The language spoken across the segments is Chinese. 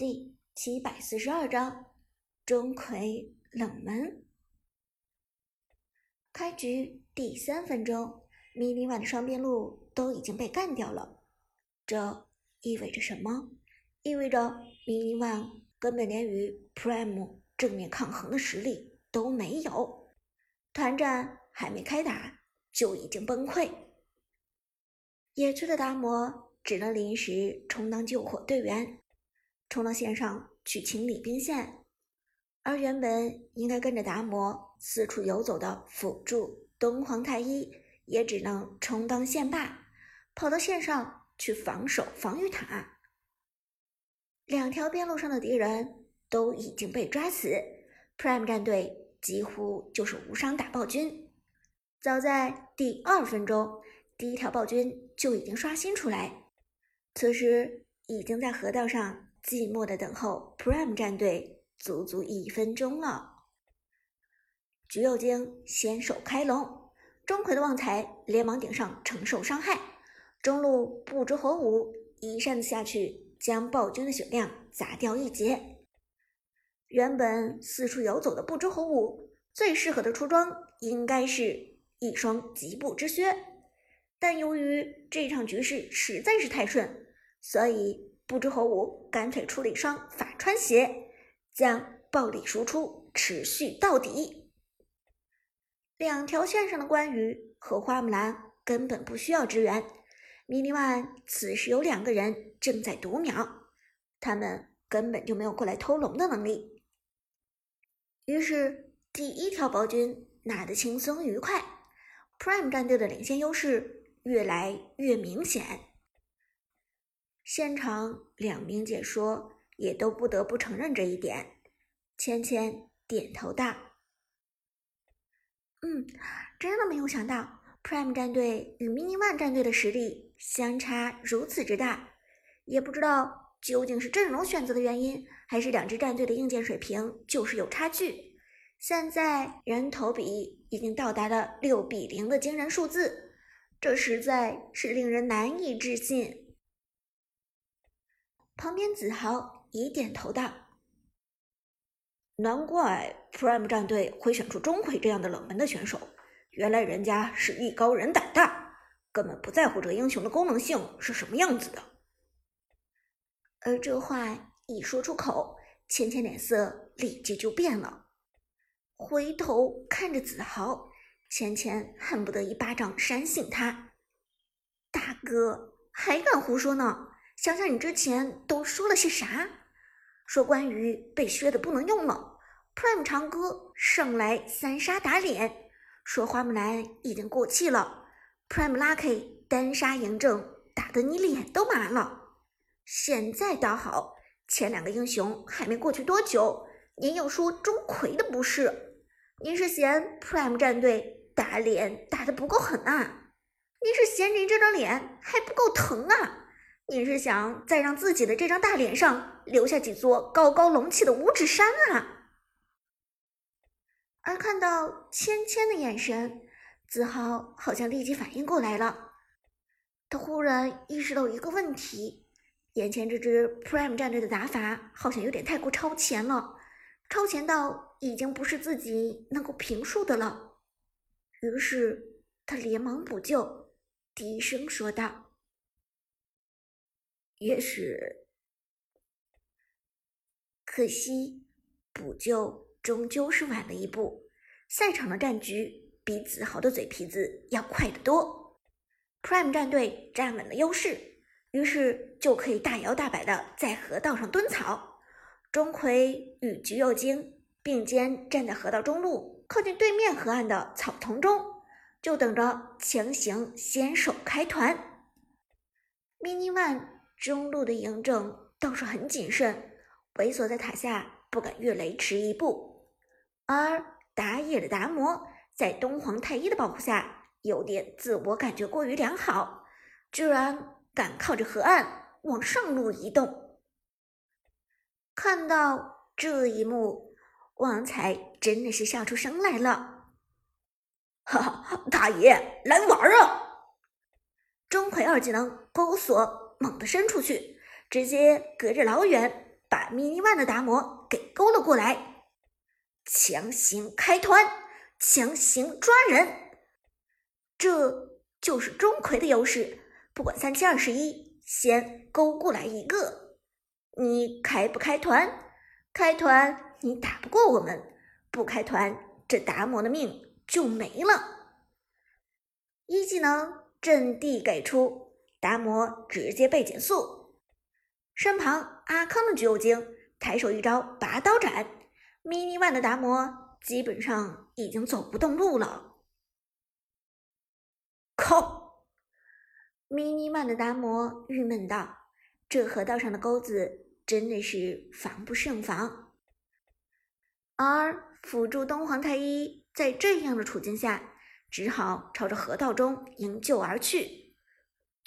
第七百四十二章钟馗冷门。开局第三分钟，迷你碗的双边路都已经被干掉了。这意味着什么？意味着迷你碗根本连与 Prime 正面抗衡的实力都没有，团战还没开打就已经崩溃。野区的达摩只能临时充当救火队员。冲到线上去清理兵线，而原本应该跟着达摩四处游走的辅助东皇太一，也只能充当线霸，跑到线上去防守防御塔。两条边路上的敌人都已经被抓死，Prime 战队几乎就是无伤打暴君。早在第二分钟，第一条暴君就已经刷新出来，此时已经在河道上。寂寞的等候，Prime 战队足足一分钟了。橘右京先手开龙，钟馗的旺财连忙顶上承受伤害。中路不知火舞一扇子下去，将暴君的血量砸掉一截。原本四处游走的不知火舞，最适合的出装应该是一双疾步之靴，但由于这场局势实在是太顺，所以。不知火舞干脆出了一双法穿鞋，将暴力输出持续到底。两条线上的关羽和花木兰根本不需要支援，迷你万此时有两个人正在读秒，他们根本就没有过来偷龙的能力。于是第一条暴君拿得轻松愉快，Prime 战队的领先优势越来越明显。现场两名解说也都不得不承认这一点。芊芊点头道：“嗯，真的没有想到，Prime 战队与 Mini One 战队的实力相差如此之大。也不知道究竟是阵容选择的原因，还是两支战队的硬件水平就是有差距。现在人头比已经到达了六比零的惊人数字，这实在是令人难以置信。”旁边子豪也点头道：“难怪 Prime 战队会选出钟馗这样的冷门的选手，原来人家是艺高人胆大，根本不在乎这个英雄的功能性是什么样子的。”而这话一说出口，芊芊脸色立即就变了，回头看着子豪，芊芊恨不得一巴掌扇醒他：“大哥还敢胡说呢！”想想你之前都说了些啥？说关羽被削的不能用了，Prime 长歌上来三杀打脸，说花木兰已经过气了，Prime Lucky 单杀嬴政打得你脸都麻了。现在倒好，前两个英雄还没过去多久，您又说钟馗的不是？您是嫌 Prime 战队打脸打得不够狠啊？您是嫌您这张脸还不够疼啊？你是想再让自己的这张大脸上留下几座高高隆起的五指山啊？而看到芊芊的眼神，子豪好像立即反应过来了。他忽然意识到一个问题：眼前这支 Prime 战队的打法好像有点太过超前了，超前到已经不是自己能够评述的了。于是他连忙补救，低声说道。也许，可惜补救终究是晚了一步。赛场的战局比子豪的嘴皮子要快得多。Prime 战队站稳了优势，于是就可以大摇大摆的在河道上蹲草。钟馗与橘右京并肩站在河道中路，靠近对面河岸的草丛中，就等着强行先手开团。Mini One。中路的嬴政倒是很谨慎，猥琐在塔下，不敢越雷池一步。而打野的达摩在东皇太一的保护下，有点自我感觉过于良好，居然敢靠着河岸往上路移动。看到这一幕，旺财真的是笑出声来了。哈哈，大爷来玩啊！钟馗二技能钩锁。猛地伸出去，直接隔着老远把 mini one 的达摩给勾了过来，强行开团，强行抓人，这就是钟馗的优势。不管三七二十一，先勾过来一个。你开不开团？开团你打不过我们，不开团这达摩的命就没了。一技能阵地给出，达摩直接被减速。身旁阿康的橘右京抬手一招拔刀斩，mini one 的达摩基本上已经走不动路了。靠！mini one 的达摩郁闷道：“这河道上的钩子真的是防不胜防。”而辅助东皇太一在这样的处境下，只好朝着河道中营救而去。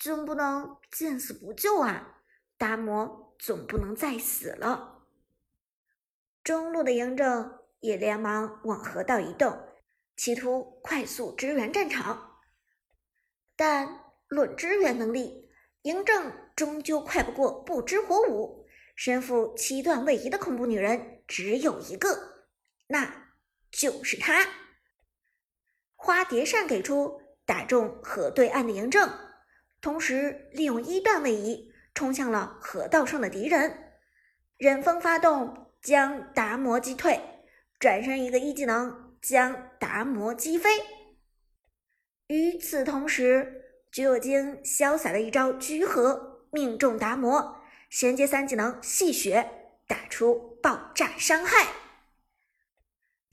总不能见死不救啊！达摩总不能再死了。中路的嬴政也连忙往河道移动，企图快速支援战场。但论支援能力，嬴政终究快不过不知火舞。身负七段位移的恐怖女人只有一个，那就是她。花蝶扇给出，打中河对岸的嬴政，同时利用一段位移。冲向了河道上的敌人，忍风发动将达摩击退，转身一个一技能将达摩击飞。与此同时，橘右京潇洒的一招居合命中达摩，衔接三技能戏血打出爆炸伤害。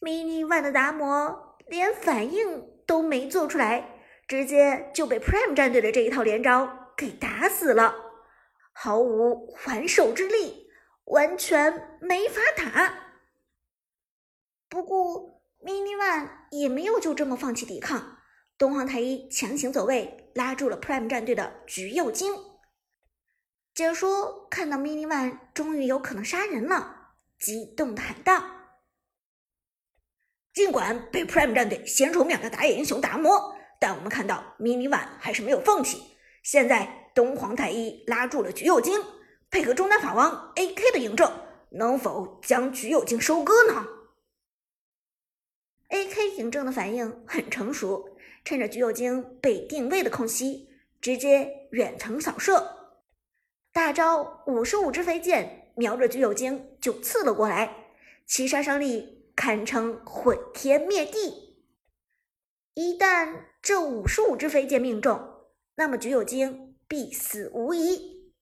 mini one 的达摩连反应都没做出来，直接就被 Prime 战队的这一套连招给打死了。毫无还手之力，完全没法打。不过，mini one 也没有就这么放弃抵抗。东皇太一强行走位，拉住了 Prime 战队的橘右京。解说看到 mini one 终于有可能杀人了，激动的喊道：“尽管被 Prime 战队先出秒的打野英雄达摩，但我们看到 mini one 还是没有放弃。现在。”东皇太一拉住了橘右京，配合中单法王 AK 的嬴政，能否将橘右京收割呢？AK 嬴政的反应很成熟，趁着橘右京被定位的空隙，直接远程扫射，大招五十五支飞剑瞄着橘右京就刺了过来，其杀伤力堪称毁天灭地。一旦这五十五支飞箭命中，那么橘右京。必死无疑。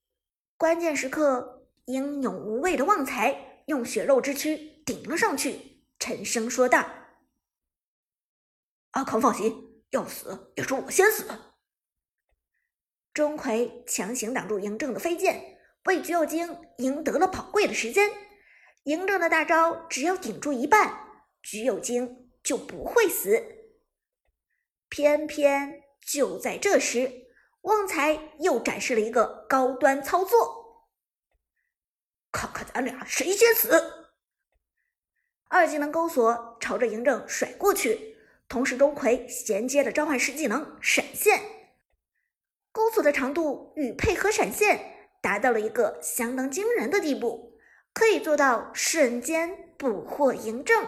关键时刻，英勇无畏的旺财用血肉之躯顶了上去，沉声说道：“阿康放心，要死也是我先死。”钟馗强行挡住嬴政的飞剑，为橘右京赢得了宝贵的时间。嬴政的大招只要顶住一半，橘右京就不会死。偏偏就在这时。旺财又展示了一个高端操作，看看咱俩谁先死！二技能钩锁朝着嬴政甩过去，同时钟馗衔接了召唤师技能闪现，钩锁的长度与配合闪现达到了一个相当惊人的地步，可以做到瞬间捕获嬴政。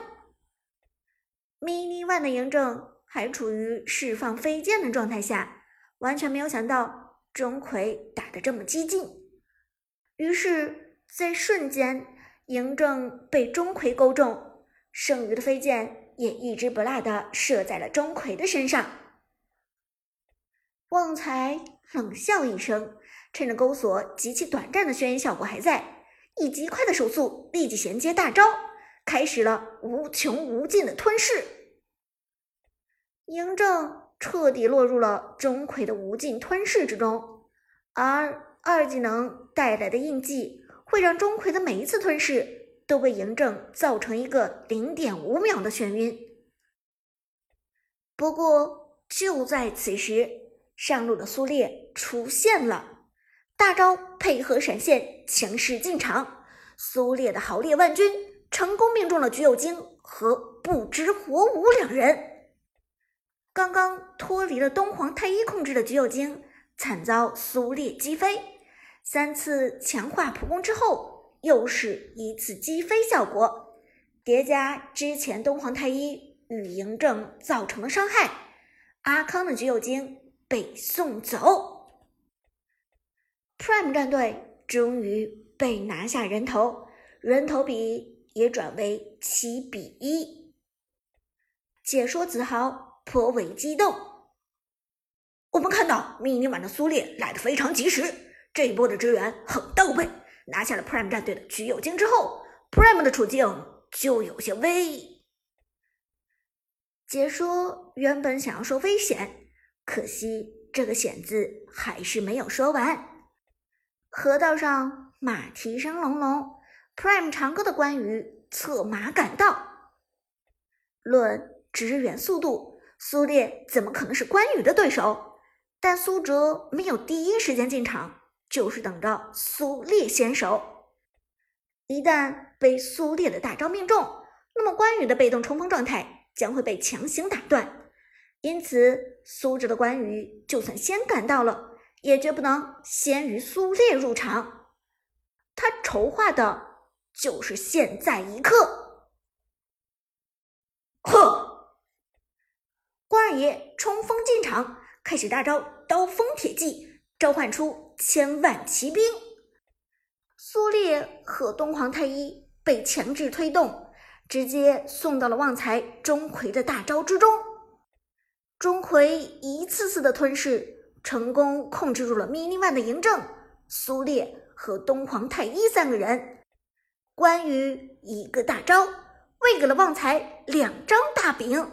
mini one 的嬴政还处于释放飞剑的状态下。完全没有想到钟馗打得这么激进，于是，在瞬间，嬴政被钟馗勾中，剩余的飞剑也一支不落的射在了钟馗的身上。旺财冷笑一声，趁着钩索极其短暂的眩晕效果还在，以极快的手速立即衔接大招，开始了无穷无尽的吞噬。嬴政。彻底落入了钟馗的无尽吞噬之中，而二技能带来的印记会让钟馗的每一次吞噬都为嬴政造成一个零点五秒的眩晕。不过就在此时，上路的苏烈出现了，大招配合闪现，强势进场。苏烈的豪烈万钧成功命中了橘右京和不知火舞两人。刚刚脱离了东皇太一控制的橘右京，惨遭苏烈击飞。三次强化普攻之后，又是一次击飞效果，叠加之前东皇太一与嬴政造成的伤害，阿康的橘右京被送走，Prime 战队终于被拿下人头，人头比也转为七比一。解说子豪颇为激动，我们看到迷你碗的苏烈来的非常及时，这一波的支援很到位。拿下了 Prime 战队的橘右京之后，Prime 的处境就有些危。解说原本想要说危险，可惜这个“险”字还是没有说完。河道上马蹄声隆隆，Prime 长歌的关羽策马赶到。论支援速度，苏烈怎么可能是关羽的对手？但苏哲没有第一时间进场。就是等着苏烈先手，一旦被苏烈的大招命中，那么关羽的被动冲锋状态将会被强行打断。因此，苏哲的关羽就算先赶到了，也绝不能先于苏烈入场。他筹划的就是现在一刻。呵，关二爷冲锋进场，开始大招刀锋铁骑，召唤出。千万骑兵，苏烈和东皇太一被强制推动，直接送到了旺财钟馗的大招之中。钟馗一次次的吞噬，成功控制住了 mini one 的嬴政、苏烈和东皇太一三个人。关羽一个大招，喂给了旺财两张大饼。